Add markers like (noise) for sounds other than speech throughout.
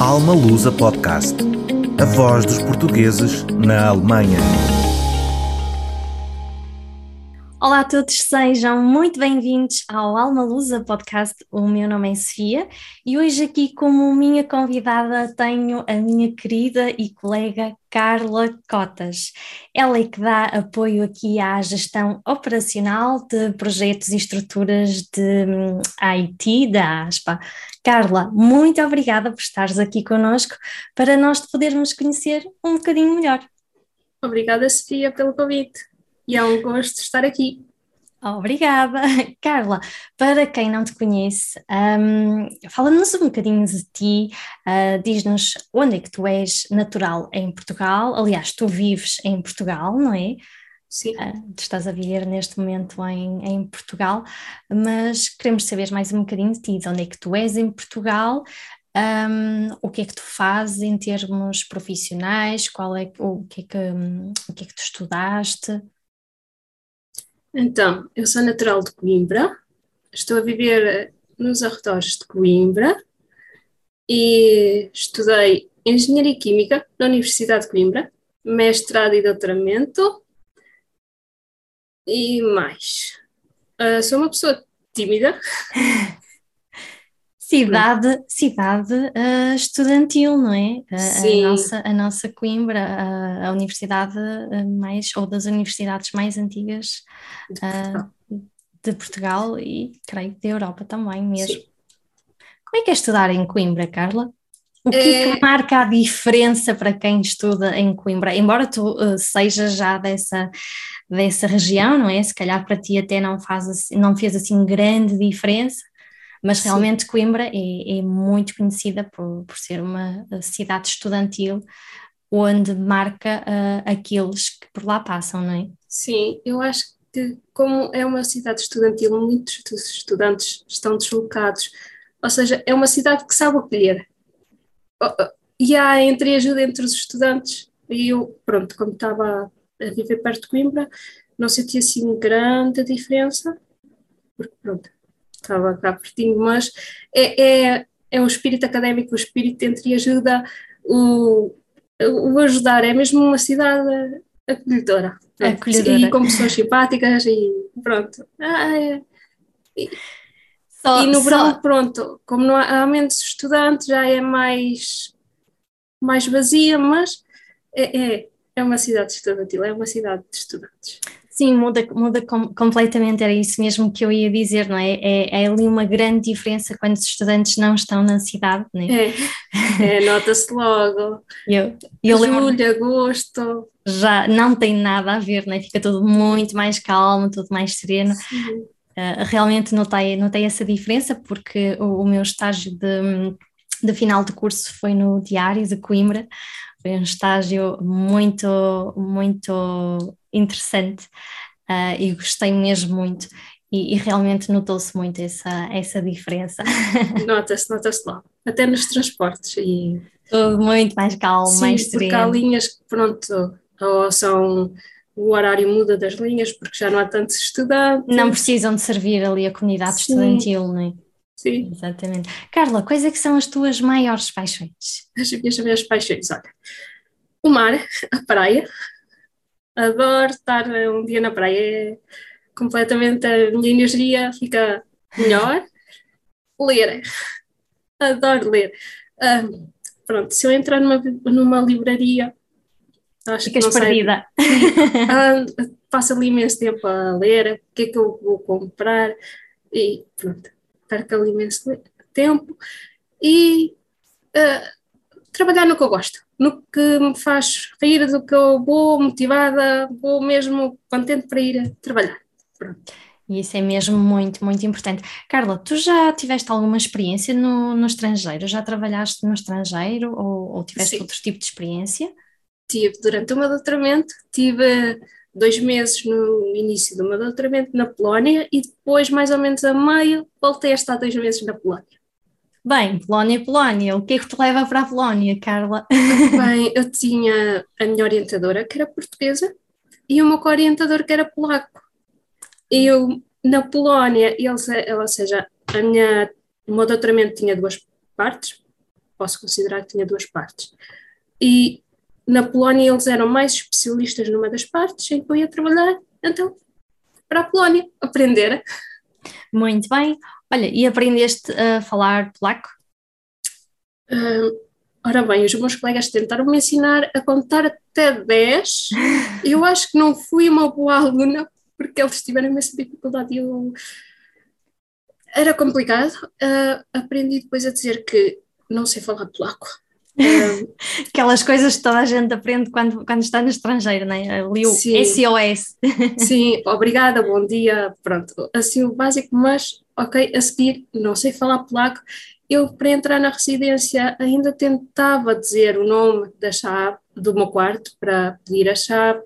Alma Lusa Podcast. A voz dos portugueses na Alemanha. Olá a todos, sejam muito bem-vindos ao Alma Lusa Podcast. O meu nome é Sofia e hoje aqui como minha convidada tenho a minha querida e colega Carla Cotas. Ela é que dá apoio aqui à gestão operacional de projetos e estruturas de hum, IT da ASPA. Carla, muito obrigada por estares aqui conosco para nós te podermos conhecer um bocadinho melhor. Obrigada, Sofia, pelo convite e é um gosto estar aqui. Obrigada. (laughs) Carla, para quem não te conhece, um, fala-nos um bocadinho de ti, uh, diz-nos onde é que tu és natural em Portugal, aliás, tu vives em Portugal, não é? Sim. Uh, tu estás a viver neste momento em, em Portugal, mas queremos saber mais um bocadinho de ti, de onde é que tu és em Portugal, um, o que é que tu fazes em termos profissionais, qual é, o, que é que, um, o que é que tu estudaste? Então, eu sou natural de Coimbra, estou a viver nos arredores de Coimbra e estudei Engenharia Química na Universidade de Coimbra, mestrado e doutoramento e mais. Uh, sou uma pessoa tímida. (laughs) Cidade, cidade uh, estudantil, não é? Sim. A, nossa, a nossa Coimbra, a, a universidade mais, ou das universidades mais antigas De Portugal. uh, de Portugal e creio que da Europa também mesmo. Sim. Como é que é estudar em Coimbra, Carla? O que É- que marca a diferença para quem estuda em Coimbra? Embora tu uh, sejas já dessa, dessa região, não é? Se calhar para ti até não, faz assim- não fez assim grande diferença, mas Sim. realmente Coimbra é, é muito conhecida por, por ser uma uh, cidade estudantil onde marca uh, aqueles que por lá passam, não é? Sim, eu acho que como é uma cidade estudantil, muitos dos estudantes estão deslocados, ou seja, é uma cidade que sabe acolher. E há entreajuda entre os estudantes, e eu, pronto, como estava a viver perto de Coimbra, não senti assim grande diferença, porque pronto, estava cá pertinho, mas é, é, é o espírito académico, o espírito de entreajuda, o, o ajudar, é mesmo uma cidade acolhedora. Acolhedora. E com pessoas simpáticas e pronto. Ah, é. Só, E no só- verão, pronto, como não há, há menos estudantes, já é mais, mais vazia, mas é, é, é uma cidade estudantil, é uma cidade de estudantes. Sim, muda, muda com- completamente, era isso mesmo que eu ia dizer, não é? É, é ali uma grande diferença quando os estudantes não estão na cidade, não é? É, é, nota-se logo. (laughs) Eu, eu lembro Julho, agosto. já não tem nada a ver, não é? Fica tudo muito mais calmo, tudo mais sereno. Uh, realmente notei, notei essa diferença porque o, o meu estágio de, de final de curso foi no Diário de Coimbra, foi um estágio muito, muito interessante uh, e gostei mesmo muito e, e realmente notou-se muito essa, essa diferença. (laughs) Nota-se, nota-se logo. Até nos transportes. E, Tudo muito mais calmo, sim, mais porque há sereno. linhas que, pronto, ou são. O horário muda das linhas porque já não há tantos estudantes. Não precisam de servir ali a comunidade Sim. estudantil, não é? Sim, Exatamente. Carla, quais é que são as tuas maiores paixões? as minhas, as minhas paixões. Olha, o mar, a praia. Adoro estar um dia na praia. É completamente a minha energia fica melhor. Ler. Adoro ler. Pronto, se eu entrar numa, numa livraria, acho que Ficas não sei, perdida. (laughs) Ah, passo ali imenso tempo a ler, o que é que eu vou comprar e pronto, perco ali imenso tempo e ah, trabalhar no que eu gosto, no que me faz rir, do que eu vou motivada, vou mesmo contente para ir a trabalhar. Pronto. E isso é mesmo muito, muito importante. Carla, tu já tiveste alguma experiência no, no estrangeiro? Já trabalhaste no estrangeiro ou, ou tiveste Sim. outro tipo de experiência? Tive durante o meu doutoramento, tive dois meses no início do meu doutoramento na Polónia e depois, mais ou menos a meio, voltei a estar dois meses na Polónia. Bem, Polónia, Polónia, o que é que te leva para a Polónia, Carla? (laughs) Bem, eu tinha a minha orientadora, que era portuguesa, e o meu co-orientador, que era polaco. Eu, na Polónia, eles, ou seja, a minha, o meu doutoramento tinha duas partes. posso considerar que tinha duas partes. E na Polónia eles eram mais especialistas numa das partes em que eu ia trabalhar, então para a Polónia aprender. Muito bem. Olha, e aprendeste a falar polaco? Uh, ora bem, os meus colegas tentaram me ensinar a contar até 10. (laughs) Eu acho que não fui uma boa aluna porque eles tiveram imensa dificuldade e eu. Era complicado. Uh, aprendi depois a dizer que não sei falar polaco. (laughs) Aquelas coisas que toda a gente aprende quando, quando está no estrangeiro, não é? Ali o sim, SOS. (laughs) Sim, obrigada, bom dia, pronto. Assim o básico, mas ok, a seguir, não sei falar polaco. Eu, para entrar na residência, ainda tentava dizer o nome da chave do meu quarto para pedir a chave,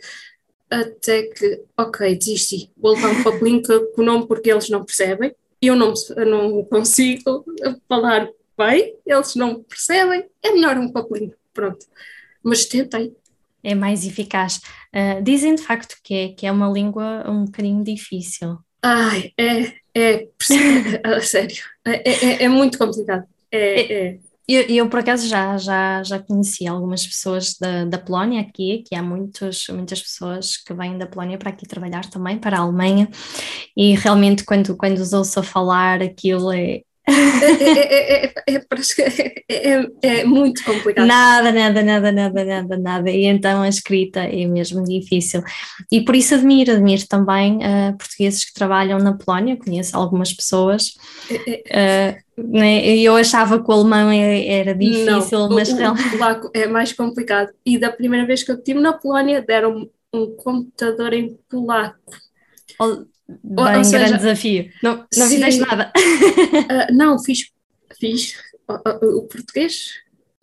até que, ok, desisti, vou levar um papelinho com o nome porque eles não percebem, eu não, não consigo falar bem, eles não percebem, é melhor um papelinho, pronto. Mas tentei. É mais eficaz. Uh, dizem de facto que é, que é uma língua um bocadinho difícil. Ai, é, é, (laughs) a sério, é, é, é, muito complicado. É, é. é. Eu, eu, por acaso já, já, já conheci algumas pessoas da, da Polónia aqui, que há muitos, muitas pessoas que vêm da Polónia para aqui trabalhar também, para a Alemanha, e realmente quando, quando os ouço falar aquilo é, é, é, é, é, muito complicado. Nada, nada, nada, nada, nada, nada. E então a escrita é mesmo difícil. E por isso admiro, admiro também uh, portugueses que trabalham na Polónia, conheço algumas pessoas. Uh, né? Eu achava que o alemão era difícil, Não, mas o, é mais complicado. E da primeira vez que eu estive na Polónia, deram um computador em polaco. Bem, Ou seja, grande desafio. Não, não fizeste nada? Uh, (laughs) não, fiz, fiz o, português.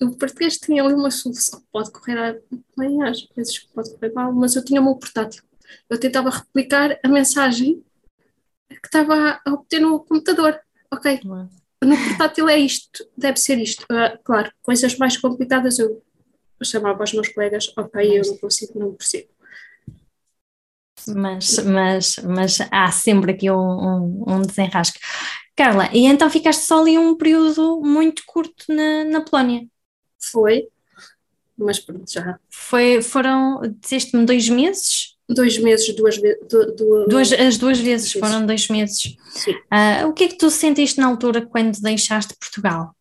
O português tinha ali uma solução. Pode correr bem, às vezes pode correr mal, mas eu tinha o meu portátil. Eu tentava replicar a mensagem que estava a obter no computador. Ok, no portátil é isto, deve ser isto. Uh, claro, coisas mais complicadas eu chamava aos meus colegas, ok, eu não consigo, não percebo mas, mas, mas há sempre aqui um, um, um, desenrasque. Carla, e então ficaste só ali um período muito curto na, na Polónia? Foi, mas pronto, já. Foi, foram, disseste-me, dois meses? Dois meses, duas vezes. duas, as duas vezes, foram dois meses. Sim. Uh, o que é que tu sentiste na altura quando deixaste Portugal?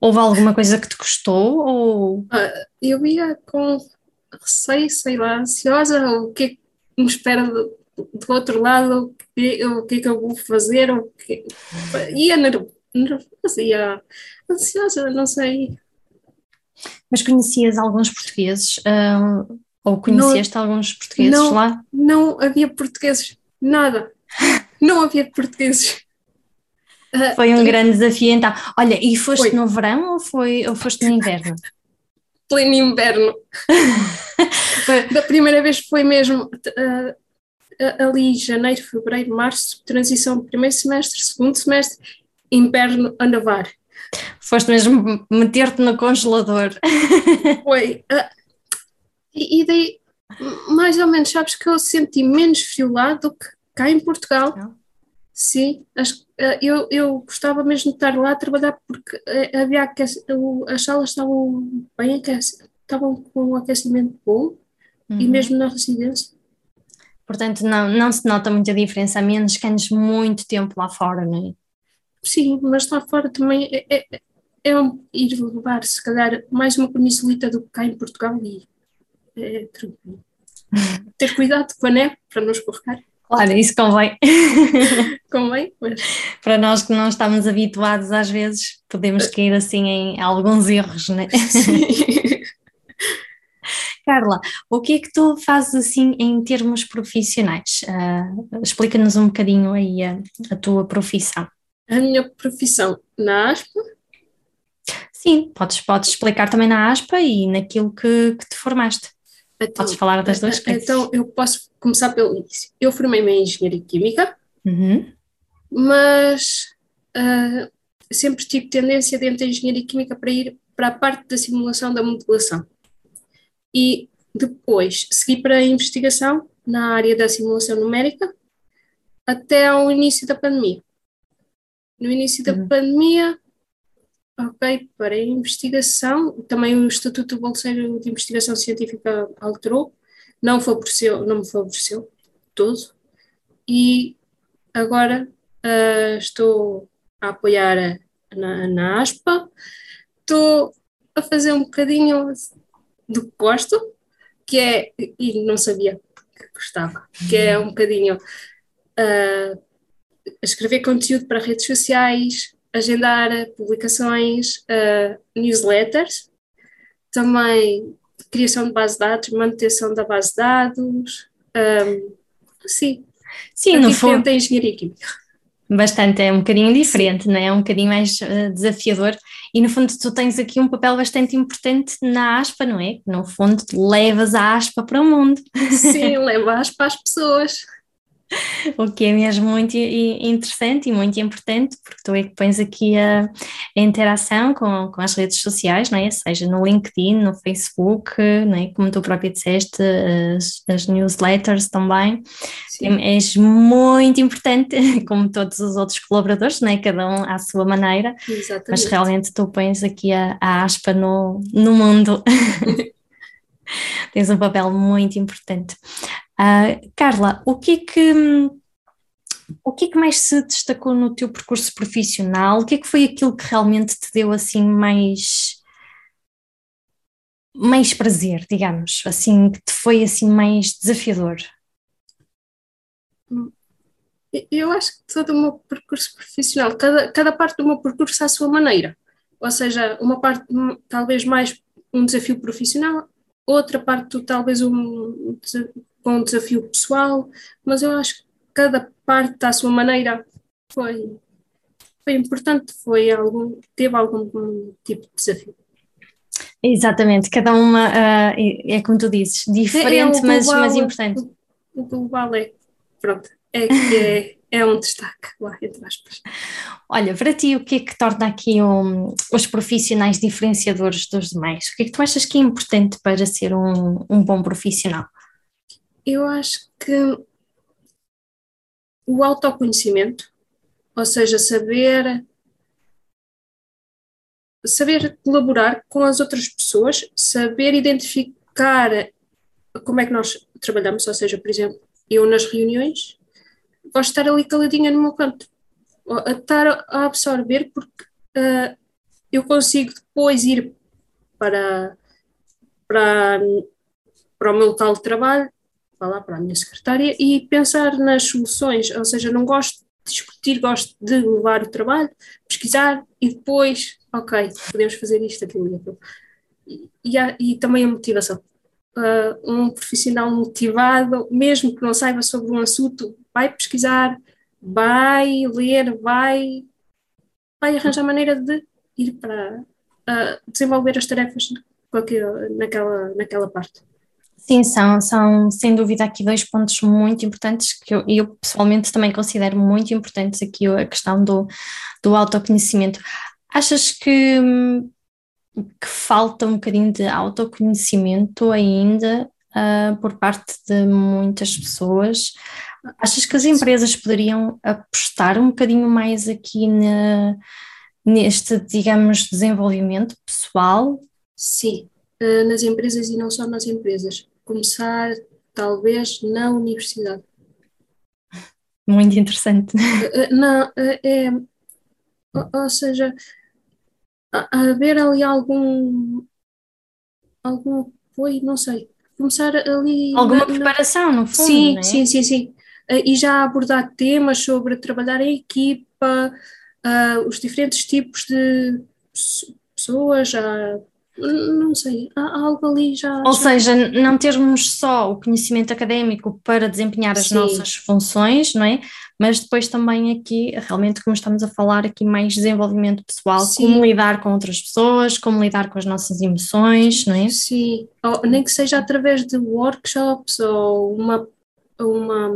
Houve alguma coisa que te custou? Ou... Uh, eu ia com receio, sei lá, ansiosa, o que é me espera do, do outro lado, o que, o que é que eu vou fazer, o que, ia nervosa, ia ansiosa, não sei. Mas conhecias alguns portugueses, uh, ou conheceste não, alguns portugueses não, lá? Não havia portugueses, nada, não havia portugueses. Foi um grande desafio então. Olha, e foste foi. no verão ou, foi, ou foste no inverno? Pleno inverno. (laughs) da primeira vez foi mesmo uh, ali janeiro, fevereiro, março, transição primeiro semestre, segundo semestre, inverno a nevar. Foste mesmo meter-te no congelador. (laughs) Foi. Uh, e, e, daí, mais ou menos, sabes que eu senti menos frio lá do que cá em Portugal. Não. Sim, as, eu, eu gostava mesmo de estar lá a trabalhar porque havia as salas estavam bem aquecidas, estavam com um aquecimento bom uhum. e mesmo na residência. Portanto, não, não se nota muita diferença, a menos que andes muito tempo lá fora, não é? Sim, mas lá fora também é, é, é ir levar, se calhar, mais uma camisolita do que cá em Portugal e é tranquilo. (laughs) Ter cuidado com a neve para não escorregar. Claro, isso convém. (laughs) convém, mas... Para nós que não estamos habituados, às vezes podemos cair assim em alguns erros, não é? Sim. (laughs) Carla, o que é que tu fazes assim em termos profissionais? Uh, Explica-nos um bocadinho aí a, a, tua profissão. A minha profissão na ASPA? Sim, podes, podes explicar também na ASPA e naquilo que, que te formaste. Então, podes falar das duas coisas. Então, eu posso começar pelo início. Eu formei-me em Engenharia Química, uhum. mas uh, sempre tive tendência dentro da Engenharia Química para ir para a parte da simulação da modulação e depois segui para a investigação na área da simulação numérica até ao início da pandemia. No início da uhum. pandemia, ok para a investigação. Também o Estatuto do Bolseiro de Investigação Científica alterou, não favoreceu, não me favoreceu todo. E agora uh, estou a apoiar a, na, na ASPA, estou a fazer um bocadinho do que gosto, que é, e não sabia que gostava, que é um bocadinho uh, escrever conteúdo para redes sociais, agendar publicações, uh, newsletters, também criação de base de dados, manutenção da base de dados, um, sim. Sim, no fundo. É engenharia química. Bastante, é um bocadinho diferente, não é? é um bocadinho mais uh, desafiador e no fundo tu tens aqui um papel bastante importante na aspa, não é? No fundo levas a aspa para o mundo. Sim, (laughs) leva a aspa às pessoas. (laughs) o que é mesmo muito interessante e muito importante, porque tu é que pões aqui a, a interação com, com as redes sociais, não é? seja no LinkedIn, no Facebook, não é? como tu própria disseste, as, as newsletters também. Sim. És muito importante, (laughs) como todos os outros colaboradores, não é? cada um à sua maneira, Exatamente. mas realmente tu pões aqui a, a aspa no, no mundo. (laughs) Tens um papel muito importante. Uh, Carla, o que é que o que é que mais se destacou no teu percurso profissional? O que é que foi aquilo que realmente te deu assim mais mais prazer, digamos, assim que te foi assim mais desafiador? Eu acho que todo o meu percurso profissional, cada, cada parte do meu percurso à sua maneira. Ou seja, uma parte talvez mais um desafio profissional, outra parte talvez um, com um desafio pessoal, mas eu acho que cada parte à sua maneira foi, foi importante, foi algum, teve algum tipo de desafio. Exatamente, cada uma uh, é, é, como tu dizes, diferente, é, global, mas, mas importante. O, o global é, pronto, é que é, (laughs) é um destaque lá, entre aspas. Olha, para ti, o que é que torna aqui um, os profissionais diferenciadores dos demais? O que é que tu achas que é importante para ser um, um bom profissional? Eu acho que o autoconhecimento, ou seja, saber saber colaborar com as outras pessoas, saber identificar como é que nós trabalhamos, ou seja, por exemplo, eu nas reuniões gosto de estar ali caladinha no meu canto, a estar a absorver porque uh, eu consigo depois ir para, para, para o meu local de trabalho falar para a minha secretária e pensar nas soluções, ou seja, não gosto de discutir, gosto de levar o trabalho, pesquisar e depois, ok, podemos fazer isto, aquilo e aquilo. E, e, também a motivação. Uh, um profissional motivado, mesmo que não saiba sobre um assunto, vai pesquisar, vai ler, vai, vai arranjar maneira de ir para uh, desenvolver as tarefas naquela, naquela parte. Sim, são, são sem dúvida aqui dois pontos muito importantes que eu, eu pessoalmente também considero muito importantes aqui a questão do, do autoconhecimento. Achas que, que falta um bocadinho de autoconhecimento ainda uh, por parte de muitas pessoas? Achas que as empresas poderiam apostar um bocadinho mais aqui na, neste, digamos, desenvolvimento pessoal? Sim, ah, nas empresas e não só nas empresas começar talvez na universidade. Muito interessante. Eh, eh, não, eh, é, ou seja, haver ali algum algum apoio, não sei, começar ali alguma na, preparação no fundo, sim, é? sim, sim, sim, e já abordar temas sobre trabalhar em equipa, uh, os diferentes tipos de pessoas, já não sei, há algo ali já. Ou seja, não termos só o conhecimento académico para desempenhar as Sim. nossas funções, não é? Mas depois também aqui, realmente, como estamos a falar aqui, mais desenvolvimento pessoal, Sim. como lidar com outras pessoas, como lidar com as nossas emoções, não é? Sim, ou, nem que seja através de workshops ou uma, uma,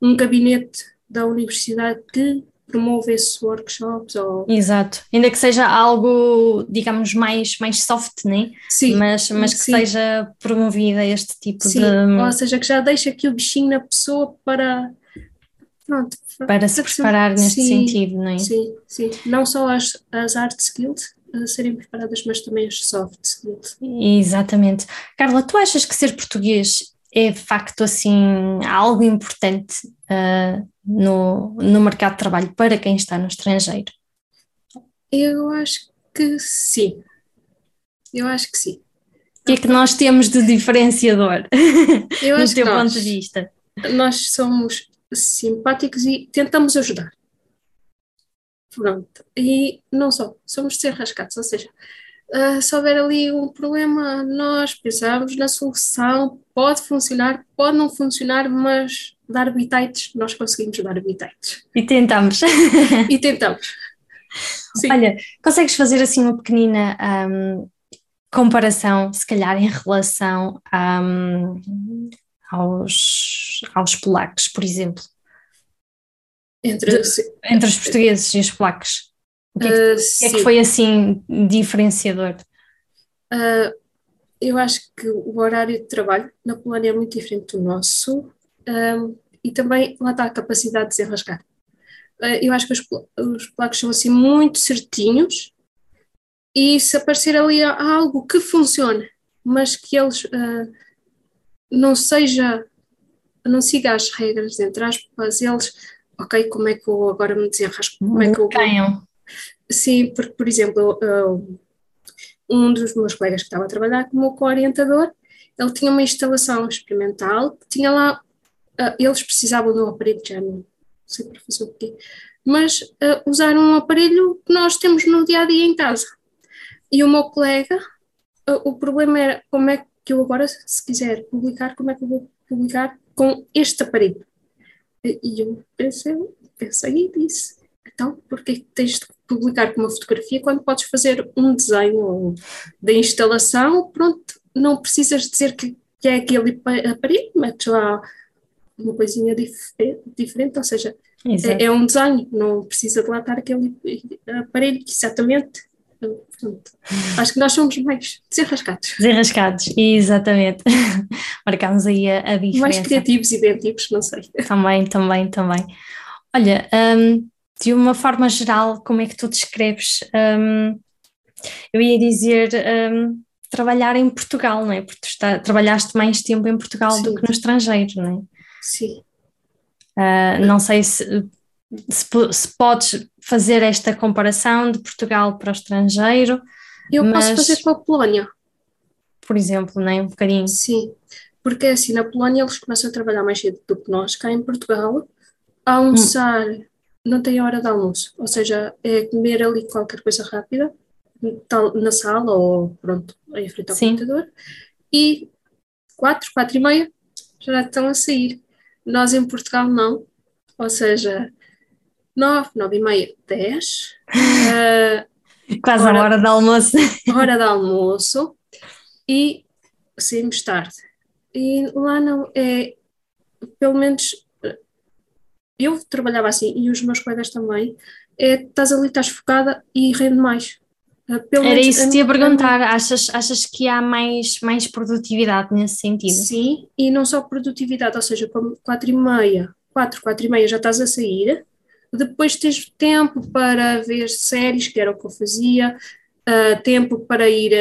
um gabinete da universidade que promove esses workshops ou... Exato, ainda que seja algo, digamos, mais, mais soft, né? Sim. Mas, mas que sim. seja promovida este tipo sim. de... ou seja, que já deixa aqui o bichinho na pessoa para, pronto. Para se preparar neste sim, sentido, não é? Sim, sim. Não só as, as hard skills a serem preparadas, mas também as soft skills. Exatamente. Carla, tu achas que ser português é de facto assim algo importante uh, no, no mercado de trabalho para quem está no estrangeiro? Eu acho que sim. Eu acho que sim. O que é que nós temos de diferenciador (laughs) Eu no acho teu que ponto nós, de vista? nós somos simpáticos e tentamos ajudar. Pronto. E não só, somos desenrascados, ou seja, uh, se houver ali um problema, nós pensamos na solução, pode funcionar, pode não funcionar, mas dar bitites, nós conseguimos dar bitites. E tentamos. E tentamos. Sim. Olha, consegues fazer assim uma pequenina um, comparação, se calhar em relação um, aos, aos polacos, por exemplo? Entre, Entre os portugueses e os polacos. O que é que, uh, que, é que foi assim diferenciador? Uh, eu acho que o horário de trabalho na Polónia é muito diferente do nosso um, e também lá está a capacidade de desenrascar. Uh, eu acho que os, os polacos são assim muito certinhos e se aparecer ali algo que funcione, mas que eles uh, não seja, não siga as regras, entre aspas, eles, ok, como é que eu agora me desenrasco? Como é que eu Ganham. Sim, porque, por exemplo, um dos meus colegas que estava a trabalhar como co-orientador, ele tinha uma instalação experimental, tinha lá, uh, eles precisavam de um aparelho, já não sei para fazer o mas uh, usaram um aparelho que nós temos no dia a dia em casa. E o meu colega, o problema era como é que eu agora, se quiser publicar, como é que eu vou publicar com este aparelho? E eu pensei, pensei e disse, então, porquê que tens de publicar com uma fotografia quando podes fazer um desenho da instalação? Pronto, não precisas dizer que, que é aquele aparelho, metes lá uma coisinha dif diferente, ou seja, é, é, um desenho, não precisa de lá estar aquele aparelho, exatamente. Pronto. Acho que nós somos mais desenrascados. Desenrascados, exatamente. (laughs) Marcámos aí a, a diferença. Mais criativos e inventivos, não sei. Também, também, também. Olha, um, de uma forma geral, como é que tu descreves? Um, eu ia dizer um, trabalhar em Portugal, não é? Porque tu está, trabalhaste mais tempo em Portugal Sim. do que no estrangeiro, não é? Sim. Uh, não sei se, se, se, podes fazer esta comparação de Portugal para o estrangeiro. Eu mas, posso fazer com a Polónia. Por exemplo, não é? Um bocadinho. Sim, porque assim, na Polónia eles começam a trabalhar mais cedo do que nós. Cá em Portugal, a almoçar hum. Não tem hora de almoço, ou seja, é comer ali qualquer coisa rápida tal, na sala ou pronto, em frente ao Sim. computador e quatro, quatro e meia já estão a sair. Nós em Portugal não, ou seja, nove, nove e meia, dez. Uh, (laughs) Quase hora, a hora do almoço. (laughs) hora de almoço e saímos tarde. E lá não, é, pelo menos eu trabalhava assim e os meus colegas também, é, estás ali, estás focada e rende mais. Pelo Era isso que te ia perguntar, achas, achas que há mais, mais produtividade nesse sentido? Sim, e não só produtividade, ou seja, como 4 e meia, 4, 4 e meia já estás a sair, depois tens tempo para ver séries, que era o que eu fazia, uh, tempo para ir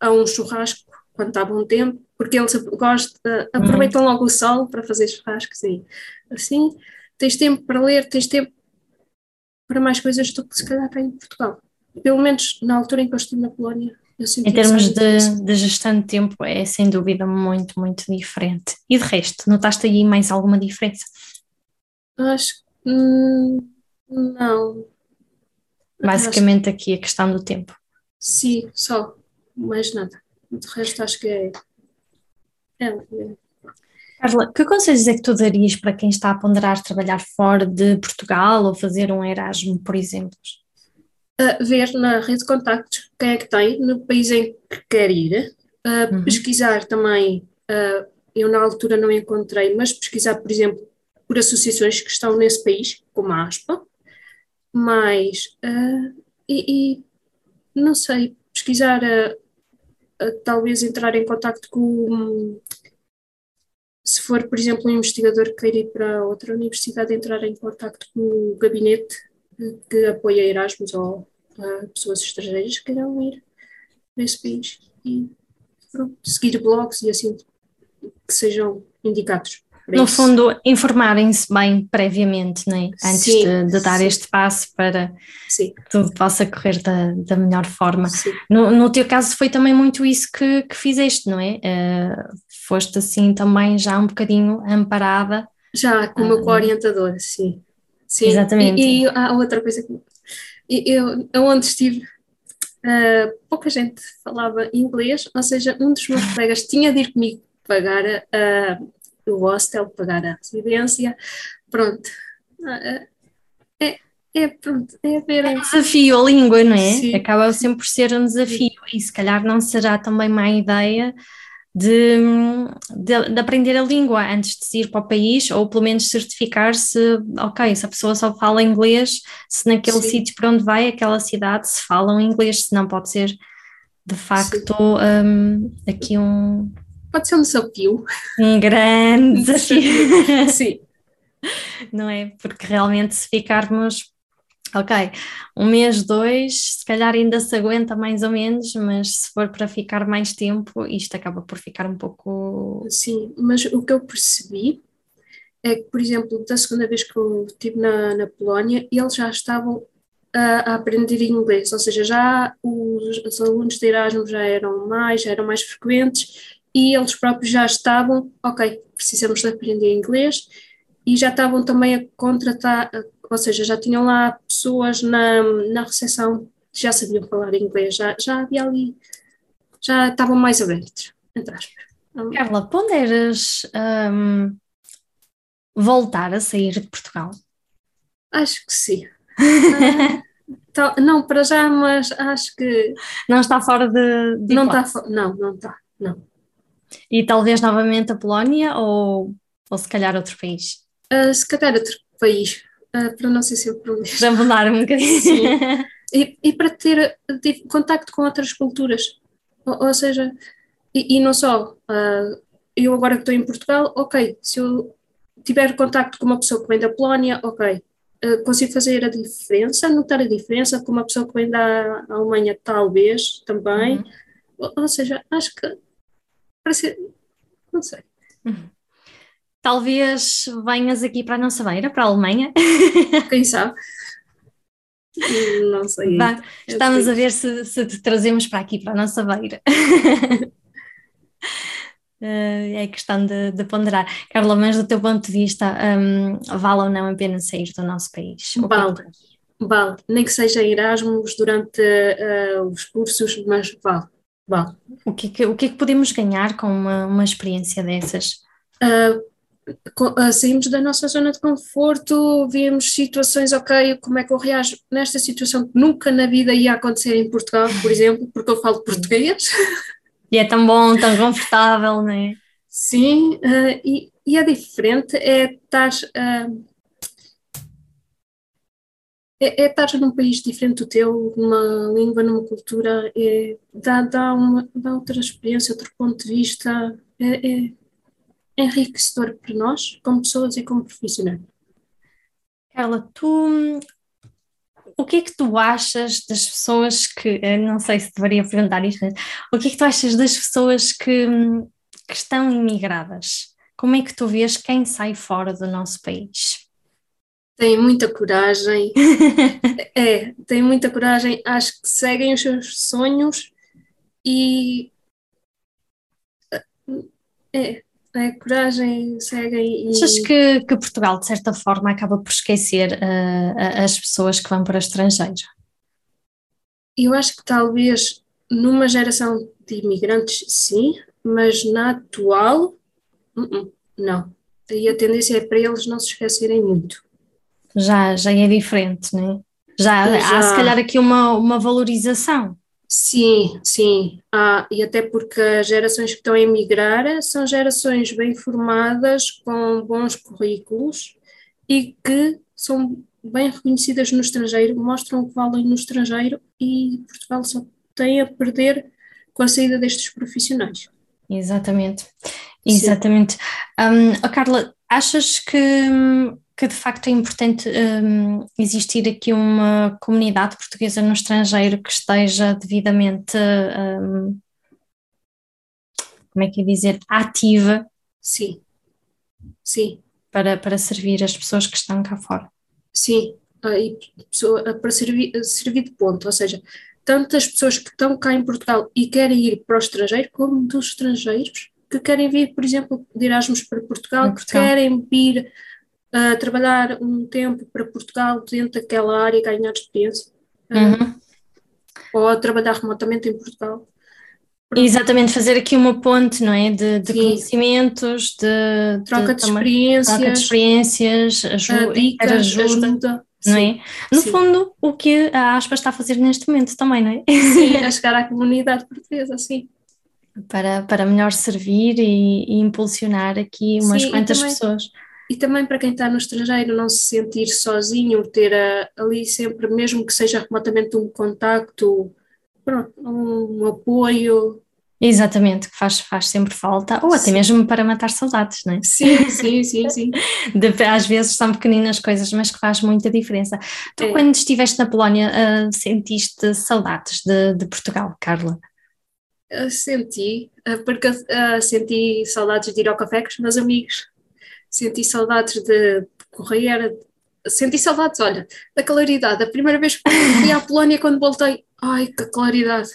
a, a, um churrasco quando está bom tempo, porque eles gostam, aproveitam logo o sol para fazer churrascos e assim, tens tempo para ler, tens tempo para mais coisas do que se calhar cá em Portugal pelo menos na altura em que eu estive na Polónia, Em termos de, de, gestão de tempo, é sem dúvida muito, muito diferente. E de resto, notaste aí mais alguma diferença? Acho que hum, não. Basicamente acho... aqui a questão do tempo. Sim, só, mais nada. De resto, acho que é. Carla, que conselhos é que tu darias para quem está a ponderar trabalhar fora de Portugal ou fazer um Erasmo, por exemplo? uh, ver na rede de contactos quem é que tem no país em que quer ir, uh, uhum. pesquisar também, uh, eu na altura não encontrei, mas pesquisar, por exemplo, por associações que estão nesse país, como a ASPA, mas, e, e, não sei, pesquisar, talvez entrar em contacto com se for, por exemplo, um investigador que queira ir para outra universidade, entrar em contato com o gabinete que apoia Erasmus ou uh, pessoas estrangeiras que queiram ir para esse país e pronto, seguir blogs e assim que sejam indicados. No isso. fundo, informarem-se bem previamente, né? antes sim, de, de, dar sim. este passo para sim. que tudo possa correr da, da melhor forma. No, no, teu caso foi também muito isso que, que fizeste, não é? Uh, foste assim também já um bocadinho amparada. Já, com o meu uh, co-orientador, sim. sim. Exatamente. E, e há outra coisa que eu, eu onde estive, uh, pouca gente falava inglês, ou seja, um dos meus colegas tinha de ir comigo pagar uh, o hostel, pagar a residência, pronto. É, é, pronto, é ver. É um desafio a língua, não é? Sim. Acaba sempre por ser um desafio e se calhar não será também má ideia de, de, de, aprender a língua antes de ir para o país, ou pelo menos certificar se, ok, se a pessoa só fala inglês, se naquele Sim. sítio para onde vai, aquela cidade, se falam inglês, se não pode ser de facto um, aqui um. Pode ser um desafio. Um grande (laughs) desafio. Sim. Não é? Porque realmente se ficarmos ok, um mês, dois, se calhar ainda se aguenta mais ou menos, mas se for para ficar mais tempo, isto acaba por ficar um pouco. Sim, mas o que eu percebi é que, por exemplo, da segunda vez que eu estive na, na Polónia, eles já estavam a, a aprender inglês, ou seja, já os, os alunos de Erasmus já eram mais, já eram mais frequentes e eles próprios já estavam, ok, precisamos de aprender inglês e já estavam também a contratar, ou seja, já tinham lá pessoas na, na recepção que já sabiam falar inglês, já, já havia ali, já estavam mais abertos, entre aspas. Carla, ponderas um, voltar a sair de Portugal? Acho que sim. uh, (laughs) não, para já, mas acho que. Não está fora de. de não está, não, não está, não. E talvez novamente a Polónia ou, ou se calhar outro país? Uh, se calhar outro país, uh, para não ser sempre o mesmo. Para mudar um bocadinho. Sim. E, e para ter contacto com outras culturas. Ou, ou seja, e, e, não só, uh, eu agora que estou em Portugal, ok, se eu tiver contacto com uma pessoa que vem da Polónia, ok, consigo fazer a diferença, notar a diferença com uma pessoa que vem da Alemanha, talvez, também. Uhum. Ou, ou, seja, acho que parece, não sei. Uhum. Talvez venhas aqui para a nossa beira, para a Alemanha. (laughs) Quem sabe? Não sei. Bah, estamos sei. a ver se, se te trazemos para aqui, para a nossa beira. (laughs) Eh, é questão de, de, ponderar. Carla, mas do teu ponto de vista, um, vale ou não a pena sair do nosso país? Vale, vale. Nem que seja Erasmus durante uh, os cursos, mas vale, vale. O que, é que, o que é que podemos ganhar com uma, uma experiência dessas? Uh, saímos da nossa zona de conforto, vimos situações, ok, como é que eu reajo nesta situação que nunca na vida ia acontecer em Portugal, por exemplo, porque eu falo (laughs) português. E é tão bom, tão confortável, não é? Sim, uh, e, e é diferente, é estar, uh, é, é estar num país diferente do teu, numa língua, numa cultura, é, dá, dá, uma, dá outra experiência, outro ponto de vista, é, é enriquecedor para nós, como pessoas e como profissionais. Carla, tu o que é que tu achas das pessoas que, não sei se deveria perguntar isto, o que é que tu achas das pessoas que, que estão imigradas? Como é que tu vês quem sai fora do nosso país? Tem muita coragem, (laughs) é, tem muita coragem, acho que seguem os seus sonhos e é, é, coragem, seguem. E... Achas que, que Portugal, de certa forma, acaba por esquecer uh, as pessoas que vão para o estrangeiro? Eu acho que talvez numa geração de imigrantes, sim, mas na atual, uh -uh, não. E a tendência é para eles não se esquecerem muito. Já, já é diferente, não é? Já, já. há se calhar aqui uma, uma valorização. Sim, sim. Ah, e até porque as gerações que estão a emigrar são gerações bem formadas, com bons currículos e que são bem reconhecidas no estrangeiro, mostram que valem no estrangeiro e Portugal só tem a perder com a saída destes profissionais. Exatamente. Exatamente. Um, oh, Carla, achas que, que de facto é importante um, existir aqui uma comunidade portuguesa no estrangeiro que esteja devidamente, um, como é que é dizer, ativa? Sim, sim. Para, para servir as pessoas que estão cá fora. Sim, e para servir, servir de ponto, ou seja, tanto as pessoas que estão cá em Portugal e querem ir para o estrangeiro, como dos estrangeiros que querem vir, por exemplo, de Erasmus para Portugal, que querem vir uh, trabalhar um tempo para Portugal dentro daquela área e ganhar experiência. Uhum. ou trabalhar remotamente em Portugal. Exatamente, fazer aqui uma ponte, não é? De, de conhecimentos, de troca de, de experiências, troca de experiências, ajuda, dicas, ajuda, ajuda não é? No Sim. fundo, o que a Aspa está a fazer neste momento também, não é? Sim, a (laughs) chegar à comunidade portuguesa, sim. Para, para melhor servir e, e impulsionar aqui umas sim, quantas também, pessoas. E também para quem está no estrangeiro não se sentir sozinho, ter a, ali sempre, mesmo que seja remotamente um contacto, pronto, um apoio, Exatamente, que faz, faz sempre falta, ou até mesmo para matar saudades, não é? Sim, sim, sim, sim. (laughs) De, às vezes são pequeninas coisas, mas que faz muita diferença. Tu, é. quando estiveste na Polónia, uh, sentiste saudades de, de Portugal, Carla? Eu senti, uh, porque uh, senti saudades de ir ao café com os meus amigos, senti saudades de, correr, senti saudades, olha, da claridade. A primeira vez que fui à (laughs) Polónia, quando voltei, ai, que claridade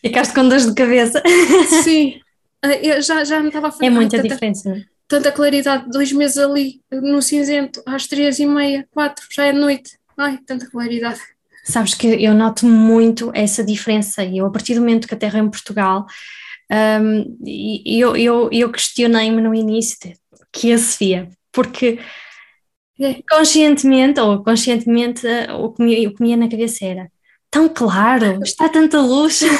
Ficaste com dores de cabeça. (laughs) Sim, ah, eu já, já me estava a fazer. É muita tanta, diferença, não é? Tanta claridade, dois meses ali no cinzento, às três e meia, quatro, já é noite. Ai, tanta claridade. Sabes que eu noto muito essa diferença e eu, a partir do momento que aterro em Portugal, um, eu, eu, eu questionei-me no início que a Sofia, porque conscientemente ou conscientemente o que me, o que me ia na cabeça era tão claro, está tanta luz. (laughs)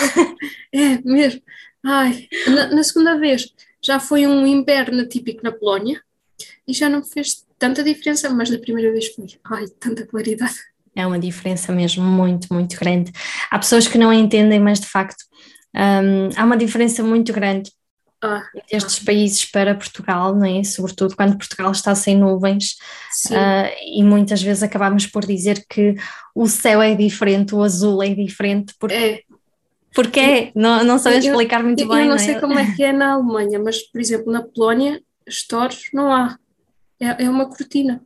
É mesmo. Ai, na, na, segunda vez já foi um inverno típico na Polónia e já não fez tanta diferença, mas da primeira vez foi. Ai, tanta claridade. É uma diferença mesmo muito, muito grande. Há pessoas que não entendem, mas de facto um, há uma diferença muito grande ah, destes ah. países para Portugal, não é? sobretudo quando Portugal está sem nuvens, uh, e muitas vezes acabamos por dizer que o céu é diferente, o azul é diferente, porque é. Porque é, não, não sei explicar muito eu, bem. Eu não, não sei é? como é que é na Alemanha, mas, por exemplo, na Polónia, stores não há. É, é uma cortina.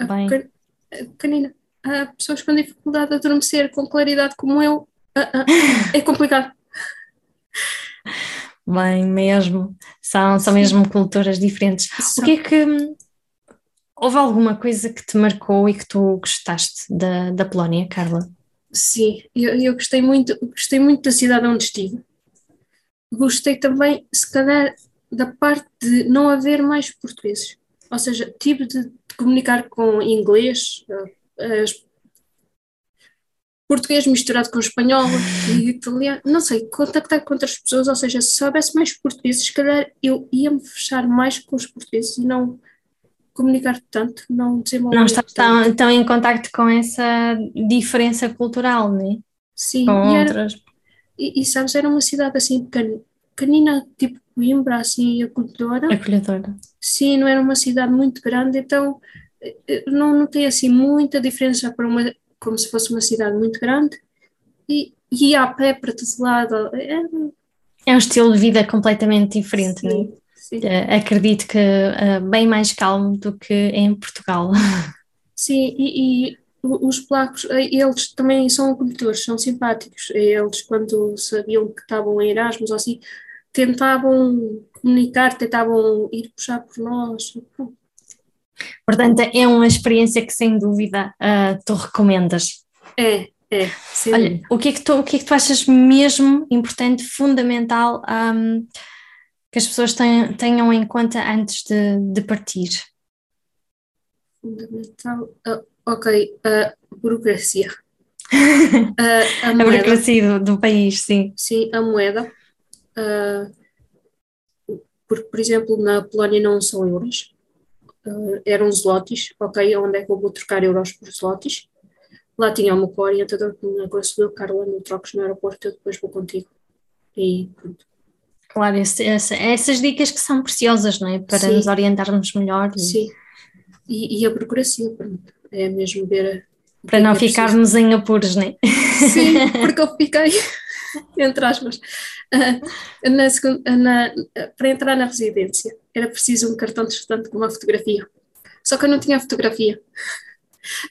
Bem. Pequenina. Há pessoas com dificuldade de adormecer com claridade como eu. Ah, ah, é complicado. (laughs) Bem, mesmo. São, são mesmo culturas diferentes. São. O que é que. Houve alguma coisa que te marcou e que tu gostaste da, da Polónia, Carla? Sim, eu, eu gostei muito, gostei muito da cidade onde estive. Gostei também, se calhar, da parte de não haver mais portugueses. Ou seja, tive de, de comunicar com inglês, eh, as português misturado com espanhol e italiano, não sei, contactar com outras pessoas, ou seja, se soubesse mais português, se calhar eu ia-me fechar mais com os portugueses e não comunicar tanto, não desenvolver Não estás tão, tão em contacto com essa diferença cultural, não é? Sim, com e, outras. Era, e, e, sabes, era uma cidade assim pequenina, tipo Coimbra, assim, acolhedora. Acolhedora. Sim, não era uma cidade muito grande, então eh, eh, não, não tem assim muita diferença para uma como se fosse uma cidade muito grande e, e a pé para todo lado. É, é um estilo de vida completamente diferente, sim, não é? Sim. Uh, acredito que uh, bem mais calmo do que em Portugal. (laughs) Sim, e, e os polacos, eh, eles também são acolhedores, são simpáticos. Eles, quando sabiam que estavam em Erasmus ou assim, tentavam comunicar, tentavam ir puxar por nós. Portanto, é uma experiência que sem dúvida uh, tu recomendas. É, é. Sim. Olha, o que é, que tu, o que é que tu achas mesmo importante, fundamental um, que as pessoas tenham, tenham em conta antes de, de partir? Fundamental. Uh, ok, uh, burocracia. uh, (laughs) a, a burocracia do, do, país, sim. Sim, a moeda. Porque, por exemplo, na Polónia não são euros, uh, eram zlotys, ok, onde é que eu vou trocar euros por zlotys? Lá tinha uma orientador que me aconselhou, Carla, no trocos no aeroporto, eu depois vou contigo. E pronto. Claro, esse, esse, essas dicas que são preciosas, não é? Para Sim. nos orientarmos melhor. Sim. E, e a burocracia, pronto. É mesmo ver. Para não é ficarmos em apuros, não é? Sim, (laughs) porque eu fiquei, (laughs) entre aspas, uh, na, na, para entrar na residência era preciso um cartão de estudante com uma fotografia. Só que eu não tinha fotografia.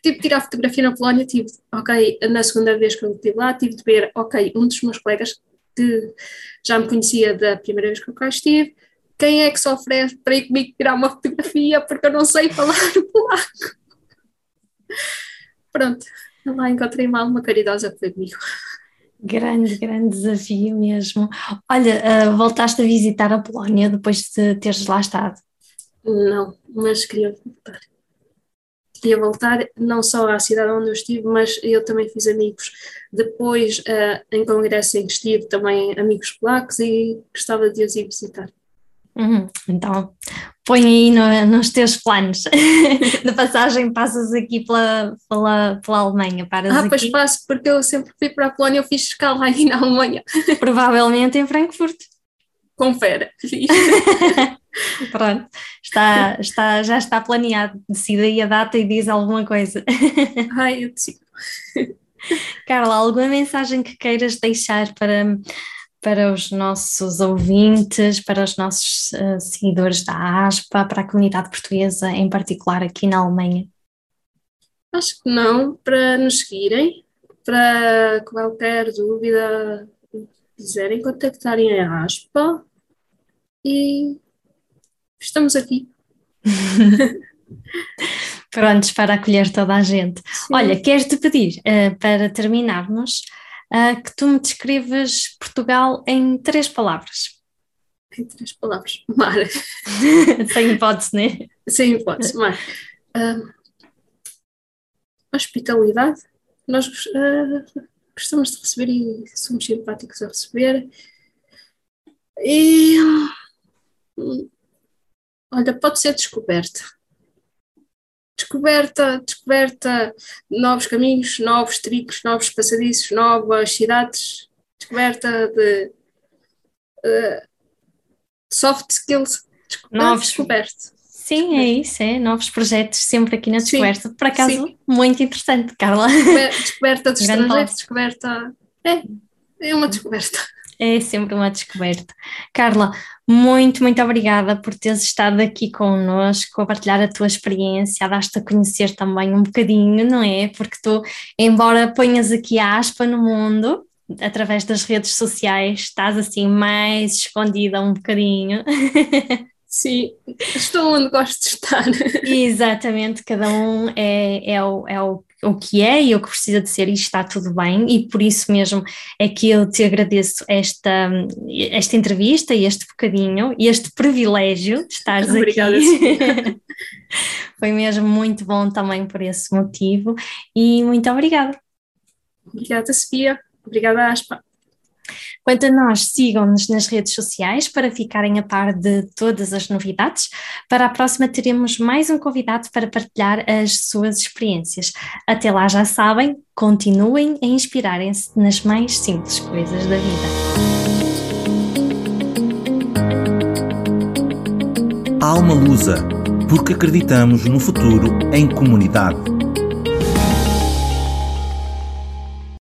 tive de tirar fotografia na Polónia, tive, ok, na segunda vez que eu estive lá, tive de ver, ok, um dos meus colegas que já me conhecia da primeira vez que eu cá estive, quem é que se oferece para ir comigo tirar uma fotografia porque eu não sei falar (laughs) polaco. Pronto, lá encontrei uma alma caridosa que foi comigo. Grande, grande desafio mesmo. Olha, uh, voltaste a visitar a Polónia depois de teres lá estado? Não, mas queria voltar. Queria voltar não só à cidade onde eu estive, mas eu também fiz amigos. Depois, uh, em congresso em que estive, também amigos polacos e gostava de os ir visitar. Uhum. Então, põe aí no, nos teus planos (laughs) de passagem, passas aqui pela, pela, pela Alemanha. Paras ah, pois passo, porque eu sempre fui para a Polónia, eu fiz escala aí na Alemanha. (laughs) Provavelmente em Frankfurt. Confere. (laughs) Pronto, está, está, já está planeado. Decida aí a data e diz alguma coisa. Ai, eu decido. Carla, alguma mensagem que queiras deixar para para os nossos ouvintes, para os nossos uh, seguidores da ASPA, para a comunidade portuguesa, em particular aqui na Alemanha? Acho que não, para nos seguirem, para qualquer dúvida quiserem contactarem a ASPA e estamos aqui. (laughs) Prontos para acolher toda a gente. Sim. Olha, quero-te pedir, uh, para terminarmos, uh, que tu me descrevas Portugal em três palavras. Em três palavras. Mar. (laughs) Sem hipótese, não é? Sem hipótese, mar. Uh, hospitalidade. Nós uh, gostamos de receber e somos simpáticos a receber. E. Olha, pode ser descoberta descoberta, descoberta novos caminhos, novos tricos, novos passadiços, novas cidades, descoberta de uh, soft skills, novos descoberto. Sim, é isso, é novos projetos sempre aqui na descoberta. Sim, Por acaso, sim. muito interessante, Carla. Descoberta (laughs) de estrangeiros, descoberta. É, é uma descoberta. É sempre uma descoberta. Carla, muito, muito obrigada por teres estado aqui connosco, a partilhar a tua experiência, a dar-te a conhecer também um bocadinho, não é? Porque tu, embora ponhas aqui a aspa no mundo, através das redes sociais, estás assim mais escondida um bocadinho. (laughs) Sim, estou onde gosto de estar. Exatamente, cada um é, é, o, é o, o que é e o que precisa de ser e está tudo bem e por isso mesmo é que eu te agradeço esta, esta entrevista e este bocadinho e este privilégio de estares Obrigada, (laughs) aqui. Foi mesmo muito bom também por esse motivo e muito obrigada. Obrigada, Sofia. Obrigada, Aspa. Quanto a nós, sigam-nos nas redes sociais para ficarem a par de todas as novidades. Para a próxima teremos mais um convidado para partilhar as suas experiências. Até lá já sabem, continuem a inspirarem-se nas mais simples coisas da vida. Alma Lusa, porque acreditamos no futuro em comunidade.